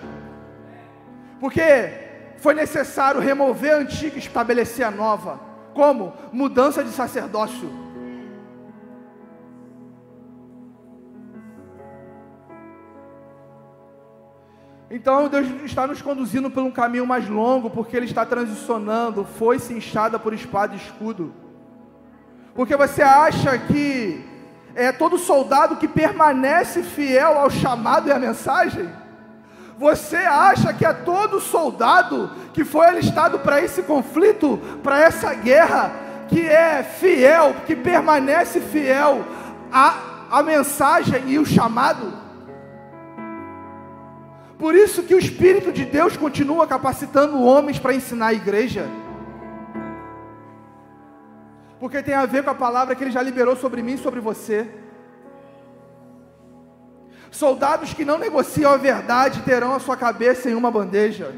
Porque foi necessário remover a antiga e estabelecer a nova. Como? Mudança de sacerdócio. Então Deus está nos conduzindo por um caminho mais longo, porque Ele está transicionando, foi-se inchada por espada e escudo. Porque você acha que é todo soldado que permanece fiel ao chamado e à mensagem? Você acha que é todo soldado que foi alistado para esse conflito, para essa guerra, que é fiel, que permanece fiel à, à mensagem e o chamado? Por isso que o Espírito de Deus continua capacitando homens para ensinar a igreja porque tem a ver com a palavra que Ele já liberou sobre mim e sobre você. Soldados que não negociam a verdade terão a sua cabeça em uma bandeja.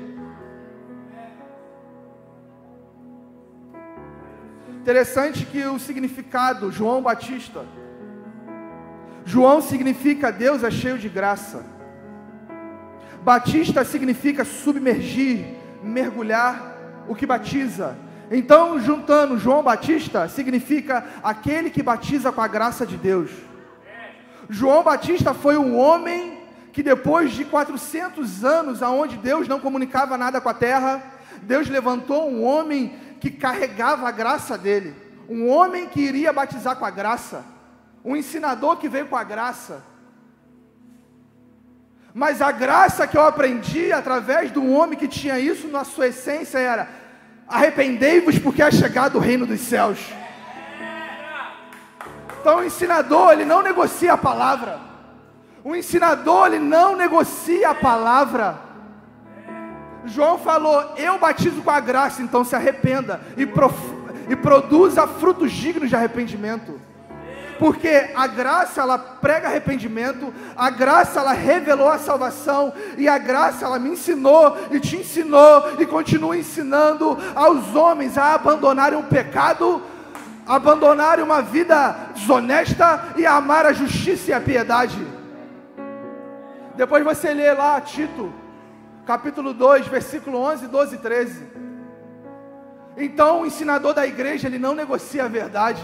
Interessante que o significado, João Batista. João significa Deus é cheio de graça. Batista significa submergir, mergulhar, o que batiza. Então, juntando João Batista, significa aquele que batiza com a graça de Deus. João Batista foi um homem que depois de 400 anos, aonde Deus não comunicava nada com a terra, Deus levantou um homem que carregava a graça dele, um homem que iria batizar com a graça, um ensinador que veio com a graça. Mas a graça que eu aprendi através de um homem que tinha isso na sua essência era Arrependei-vos porque é chegado o reino dos céus. Então o ensinador, ele não negocia a palavra. O ensinador, ele não negocia a palavra. João falou: Eu batizo com a graça, então se arrependa e, prof... e produza frutos dignos de arrependimento. Porque a graça ela prega arrependimento, a graça ela revelou a salvação e a graça ela me ensinou e te ensinou e continua ensinando aos homens a abandonarem o pecado, abandonarem uma vida desonesta e amar a justiça e a piedade. Depois você lê lá Tito capítulo 2, versículo 11, 12 e 13. Então, o ensinador da igreja, ele não negocia a verdade.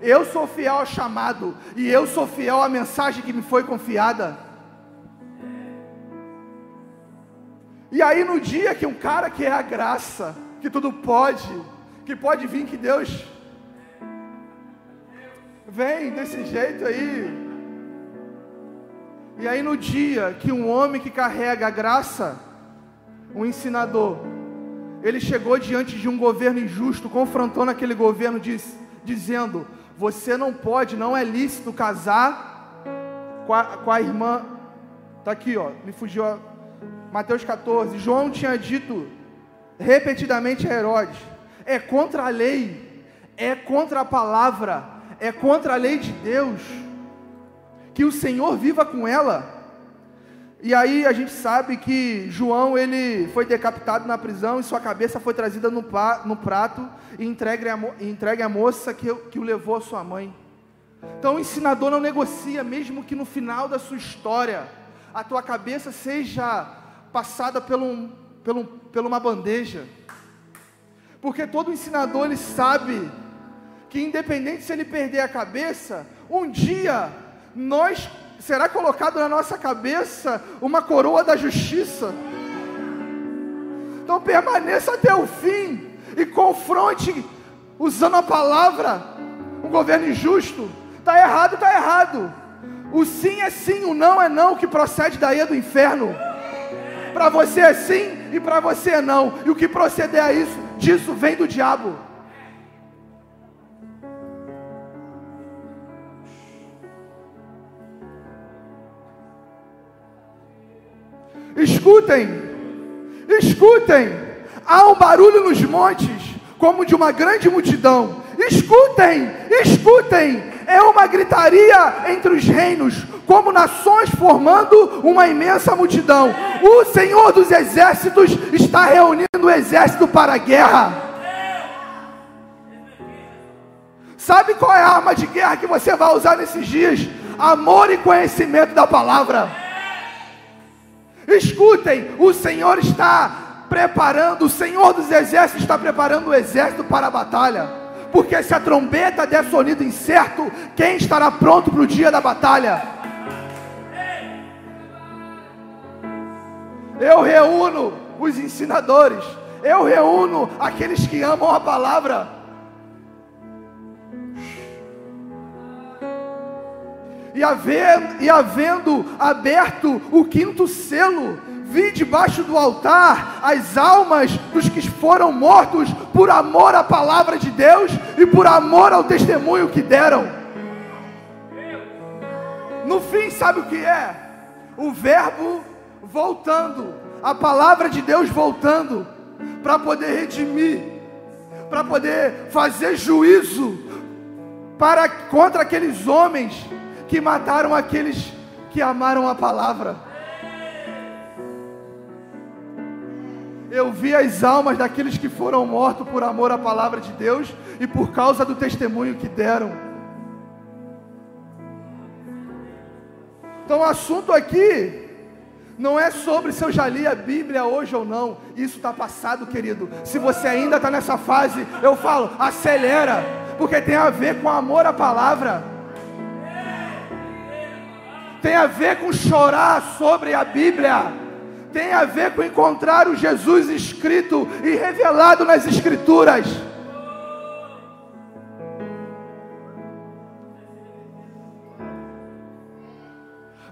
Eu sou fiel ao chamado e eu sou fiel à mensagem que me foi confiada. E aí, no dia que um cara que é a graça, que tudo pode, que pode vir que Deus vem desse jeito aí, e aí, no dia que um homem que carrega a graça, um ensinador, ele chegou diante de um governo injusto, confrontando aquele governo, diz, dizendo: Você não pode, não é lícito casar com a, com a irmã. Está aqui, ó, me fugiu. Ó, Mateus 14. João tinha dito repetidamente a Herodes: É contra a lei, é contra a palavra, é contra a lei de Deus que o Senhor viva com ela. E aí a gente sabe que João ele foi decapitado na prisão e sua cabeça foi trazida no, no prato e entregue a, entregue à moça que, que o levou à sua mãe. Então o ensinador não negocia, mesmo que no final da sua história a tua cabeça seja passada por, um, um, uma bandeja. Porque todo ensinador ele sabe que independente se ele perder a cabeça, um dia nós será colocado na nossa cabeça uma coroa da justiça. Então permaneça até o fim e confronte usando a palavra um governo injusto. Está errado, está errado. O sim é sim, o não é não, o que procede daí é do inferno. Para você é sim e para você é não. E o que proceder a isso, disso vem do diabo. Escutem, escutem. Há um barulho nos montes, como de uma grande multidão. Escutem, escutem. É uma gritaria entre os reinos, como nações formando uma imensa multidão. O Senhor dos exércitos está reunindo o exército para a guerra. Sabe qual é a arma de guerra que você vai usar nesses dias? Amor e conhecimento da palavra. Escutem, o Senhor está preparando, o Senhor dos exércitos está preparando o exército para a batalha. Porque se a trombeta der sonido incerto, quem estará pronto para o dia da batalha? Eu reúno os ensinadores, eu reúno aqueles que amam a palavra. E havendo, e havendo aberto o quinto selo, vi debaixo do altar as almas dos que foram mortos por amor à palavra de Deus e por amor ao testemunho que deram. No fim, sabe o que é? O Verbo voltando, a palavra de Deus voltando, para poder redimir, para poder fazer juízo para contra aqueles homens que mataram aqueles que amaram a palavra. Eu vi as almas daqueles que foram mortos por amor à palavra de Deus e por causa do testemunho que deram. Então o assunto aqui não é sobre se eu já li a Bíblia hoje ou não. Isso está passado, querido. Se você ainda está nessa fase, eu falo, acelera, porque tem a ver com amor à palavra tem a ver com chorar sobre a Bíblia, tem a ver com encontrar o Jesus escrito e revelado nas Escrituras.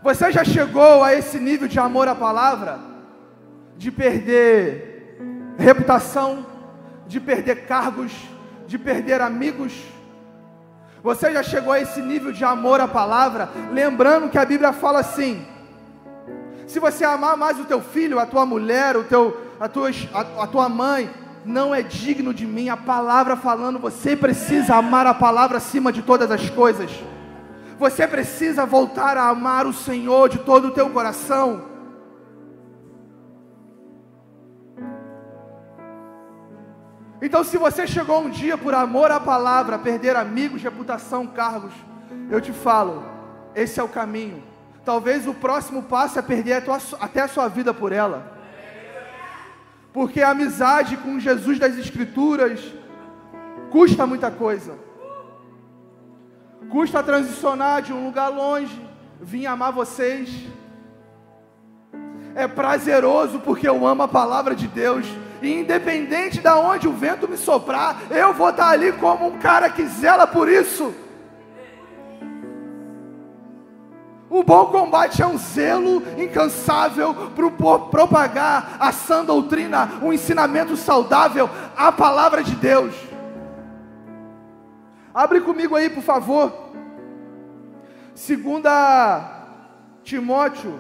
Você já chegou a esse nível de amor à palavra? De perder reputação, de perder cargos, de perder amigos. Você já chegou a esse nível de amor à palavra? Lembrando que a Bíblia fala assim: se você amar mais o teu filho, a tua mulher, o teu, a, tua, a, a tua mãe, não é digno de mim. A palavra falando, você precisa amar a palavra acima de todas as coisas. Você precisa voltar a amar o Senhor de todo o teu coração. Então, se você chegou um dia por amor à palavra, perder amigos, reputação, cargos, eu te falo, esse é o caminho. Talvez o próximo passo é perder a tua, até a sua vida por ela. Porque a amizade com Jesus das Escrituras custa muita coisa. Custa transicionar de um lugar longe, vir amar vocês. É prazeroso porque eu amo a palavra de Deus. E independente de onde o vento me soprar, eu vou estar ali como um cara que zela por isso. O bom combate é um zelo incansável para propagar a sã doutrina, um ensinamento saudável, a palavra de Deus. Abre comigo aí, por favor. Segunda Timóteo.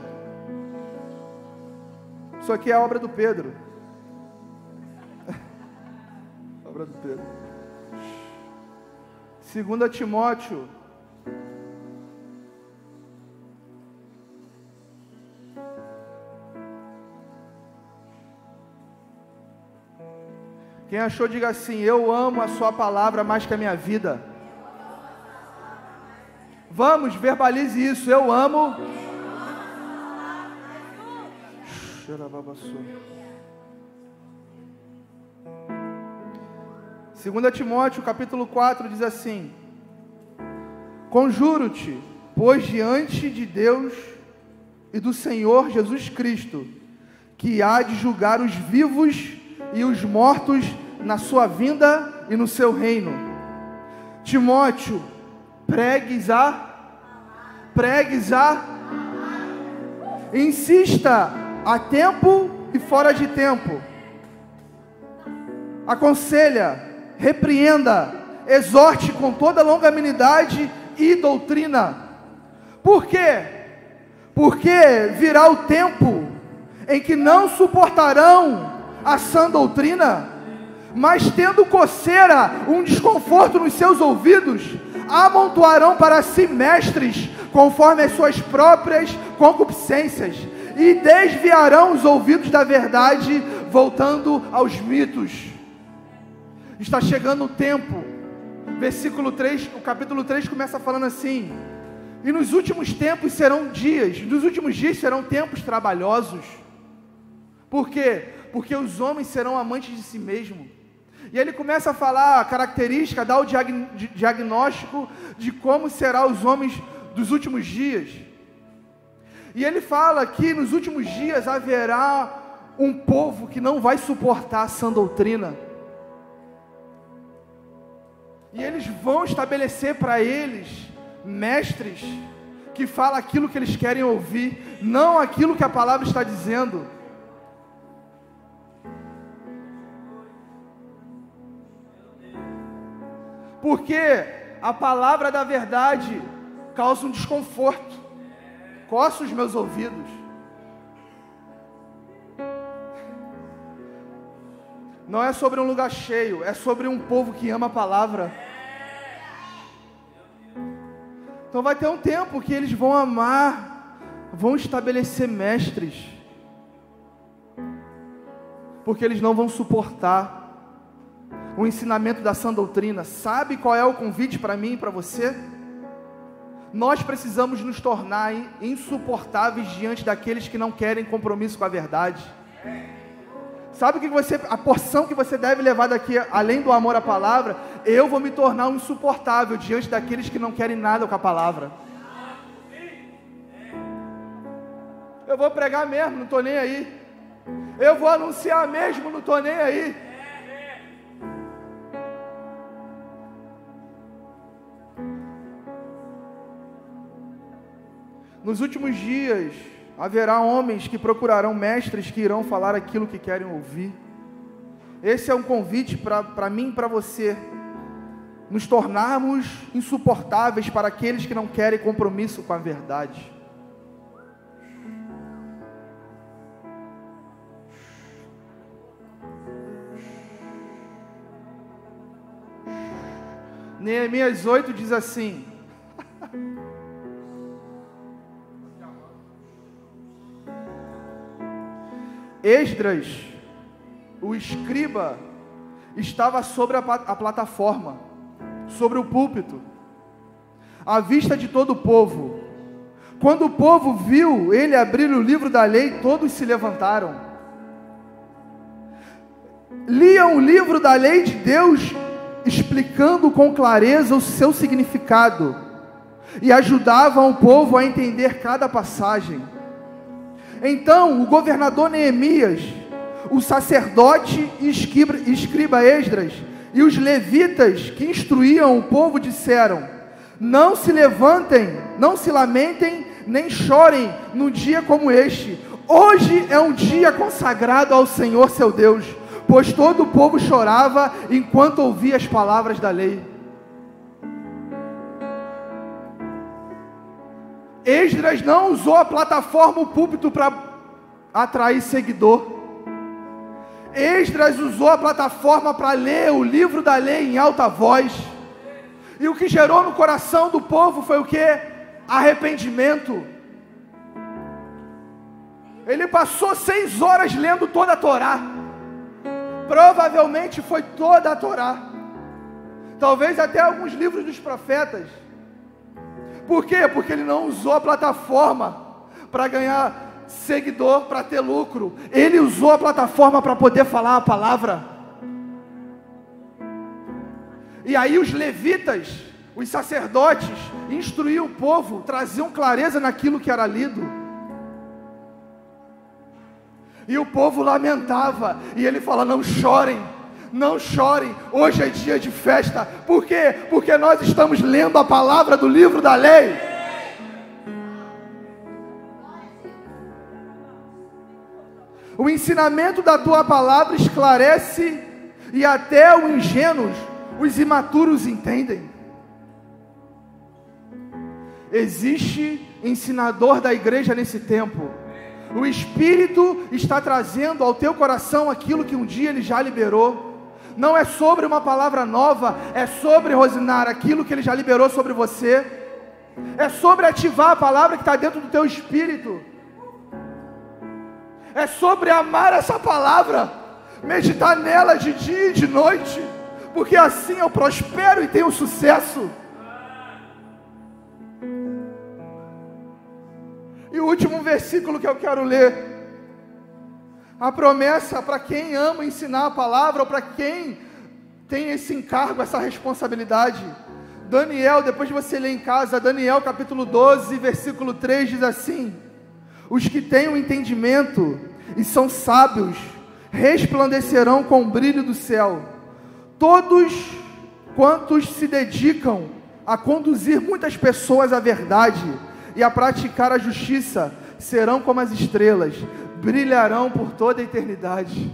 Isso aqui é a obra do Pedro. Obra do Pedro. Segunda Timóteo Quem achou, diga assim: Eu amo a Sua palavra mais que a minha vida. Vamos, verbalize isso. Eu amo. Segunda Timóteo, capítulo 4, diz assim: Conjuro-te, pois diante de Deus e do Senhor Jesus Cristo, que há de julgar os vivos e os mortos na sua vinda e no seu reino. Timóteo, pregues a pregues a insista a tempo e fora de tempo. Aconselha, repreenda, exorte com toda longanimidade e doutrina. Por quê? Porque virá o tempo em que não suportarão a sã doutrina, mas tendo coceira, um desconforto nos seus ouvidos, amontoarão para si mestres, conforme as suas próprias concupiscências, e desviarão os ouvidos da verdade, voltando aos mitos. Está chegando o tempo, versículo 3, o capítulo 3 começa falando assim: E nos últimos tempos serão dias, nos últimos dias serão tempos trabalhosos. Por quê? porque os homens serão amantes de si mesmos. E ele começa a falar a característica, dá o diagnóstico de como serão os homens dos últimos dias. E ele fala que nos últimos dias haverá um povo que não vai suportar a sã doutrina. Vão estabelecer para eles mestres que falam aquilo que eles querem ouvir, não aquilo que a palavra está dizendo. porque a palavra da verdade causa um desconforto, coça os meus ouvidos. Não é sobre um lugar cheio, é sobre um povo que ama a palavra. Então vai ter um tempo que eles vão amar, vão estabelecer mestres, porque eles não vão suportar o ensinamento da sã doutrina. Sabe qual é o convite para mim e para você? Nós precisamos nos tornar insuportáveis diante daqueles que não querem compromisso com a verdade. Sabe o que você, a porção que você deve levar daqui, além do amor à palavra? Eu vou me tornar um insuportável diante daqueles que não querem nada com a palavra. Eu vou pregar mesmo, não estou nem aí. Eu vou anunciar mesmo, não estou nem aí. Nos últimos dias haverá homens que procurarão mestres que irão falar aquilo que querem ouvir. Esse é um convite para mim e para você. Nos tornarmos insuportáveis para aqueles que não querem compromisso com a verdade. Neemias 8 diz assim: Esdras, o escriba, estava sobre a, a plataforma, sobre o púlpito, à vista de todo o povo. Quando o povo viu ele abrir o livro da lei, todos se levantaram. Liam o livro da lei de Deus explicando com clareza o seu significado e ajudavam o povo a entender cada passagem. Então, o governador Neemias, o sacerdote e escriba Esdras e os levitas que instruíam o povo disseram: Não se levantem, não se lamentem, nem chorem num dia como este. Hoje é um dia consagrado ao Senhor seu Deus pois todo o povo chorava enquanto ouvia as palavras da lei. Esdras não usou a plataforma, o púlpito para atrair seguidor. Esdras usou a plataforma para ler o livro da lei em alta voz. E o que gerou no coração do povo foi o que? Arrependimento. Ele passou seis horas lendo toda a Torá. Provavelmente foi toda a Torá. Talvez até alguns livros dos profetas. Por quê? Porque ele não usou a plataforma para ganhar seguidor, para ter lucro. Ele usou a plataforma para poder falar a palavra. E aí os levitas, os sacerdotes, instruíam o povo, traziam clareza naquilo que era lido. E o povo lamentava. E ele fala: Não chorem, não chorem. Hoje é dia de festa. Por quê? Porque nós estamos lendo a palavra do livro da lei. O ensinamento da tua palavra esclarece e até os ingênuos, os imaturos entendem. Existe ensinador da igreja nesse tempo o Espírito está trazendo ao teu coração aquilo que um dia ele já liberou. Não é sobre uma palavra nova, é sobre, Rosinar, aquilo que ele já liberou sobre você. É sobre ativar a palavra que está dentro do teu espírito. É sobre amar essa palavra, meditar nela de dia e de noite, porque assim eu prospero e tenho sucesso. E o último versículo que eu quero ler. A promessa para quem ama ensinar a palavra, ou para quem tem esse encargo, essa responsabilidade. Daniel, depois de você ler em casa, Daniel capítulo 12, versículo 3 diz assim: Os que têm o um entendimento e são sábios resplandecerão com o brilho do céu. Todos quantos se dedicam a conduzir muitas pessoas à verdade e a praticar a justiça serão como as estrelas, brilharão por toda a eternidade.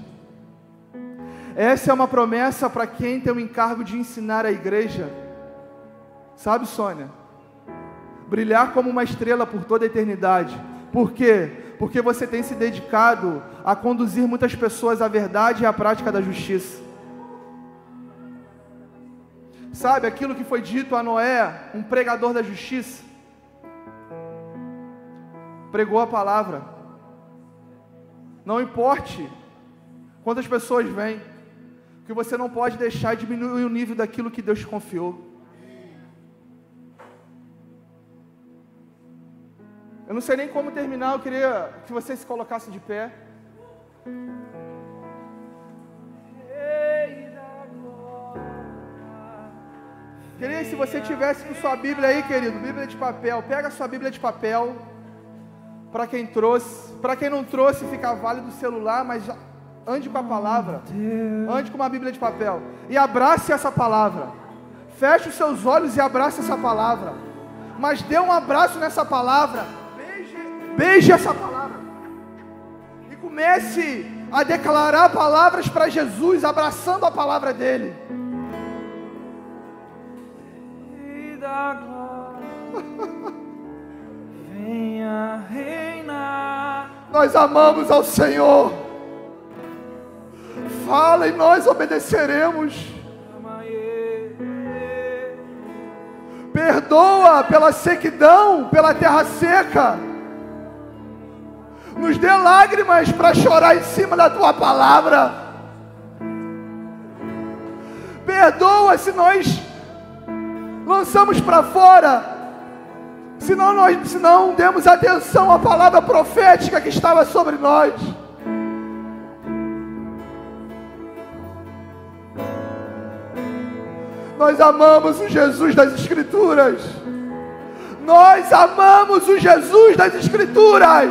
Essa é uma promessa para quem tem o encargo de ensinar a igreja. Sabe, Sônia? Brilhar como uma estrela por toda a eternidade. Por quê? Porque você tem se dedicado a conduzir muitas pessoas à verdade e à prática da justiça. Sabe aquilo que foi dito a Noé, um pregador da justiça? pregou a palavra. Não importe quantas pessoas vêm, que você não pode deixar diminuir o nível daquilo que Deus te confiou. Eu não sei nem como terminar, eu queria que você se colocasse de pé. Queria se você tivesse com sua Bíblia aí, querido, Bíblia de papel, pega a sua Bíblia de papel para quem trouxe. Para quem não trouxe, fica válido o celular, mas ande com a palavra. Ande com uma Bíblia de papel. E abrace essa palavra. Feche os seus olhos e abrace essa palavra. Mas dê um abraço nessa palavra. Beije, beije essa palavra. E comece a declarar palavras para Jesus, abraçando a palavra dele. Venha reinar. Nós amamos ao Senhor. Fala e nós obedeceremos. Perdoa pela sequidão, pela terra seca. Nos dê lágrimas para chorar em cima da tua palavra. Perdoa se nós lançamos para fora, se não, nós, se não demos atenção à palavra profética que estava sobre nós. Nós amamos o Jesus das Escrituras. Nós amamos o Jesus das Escrituras.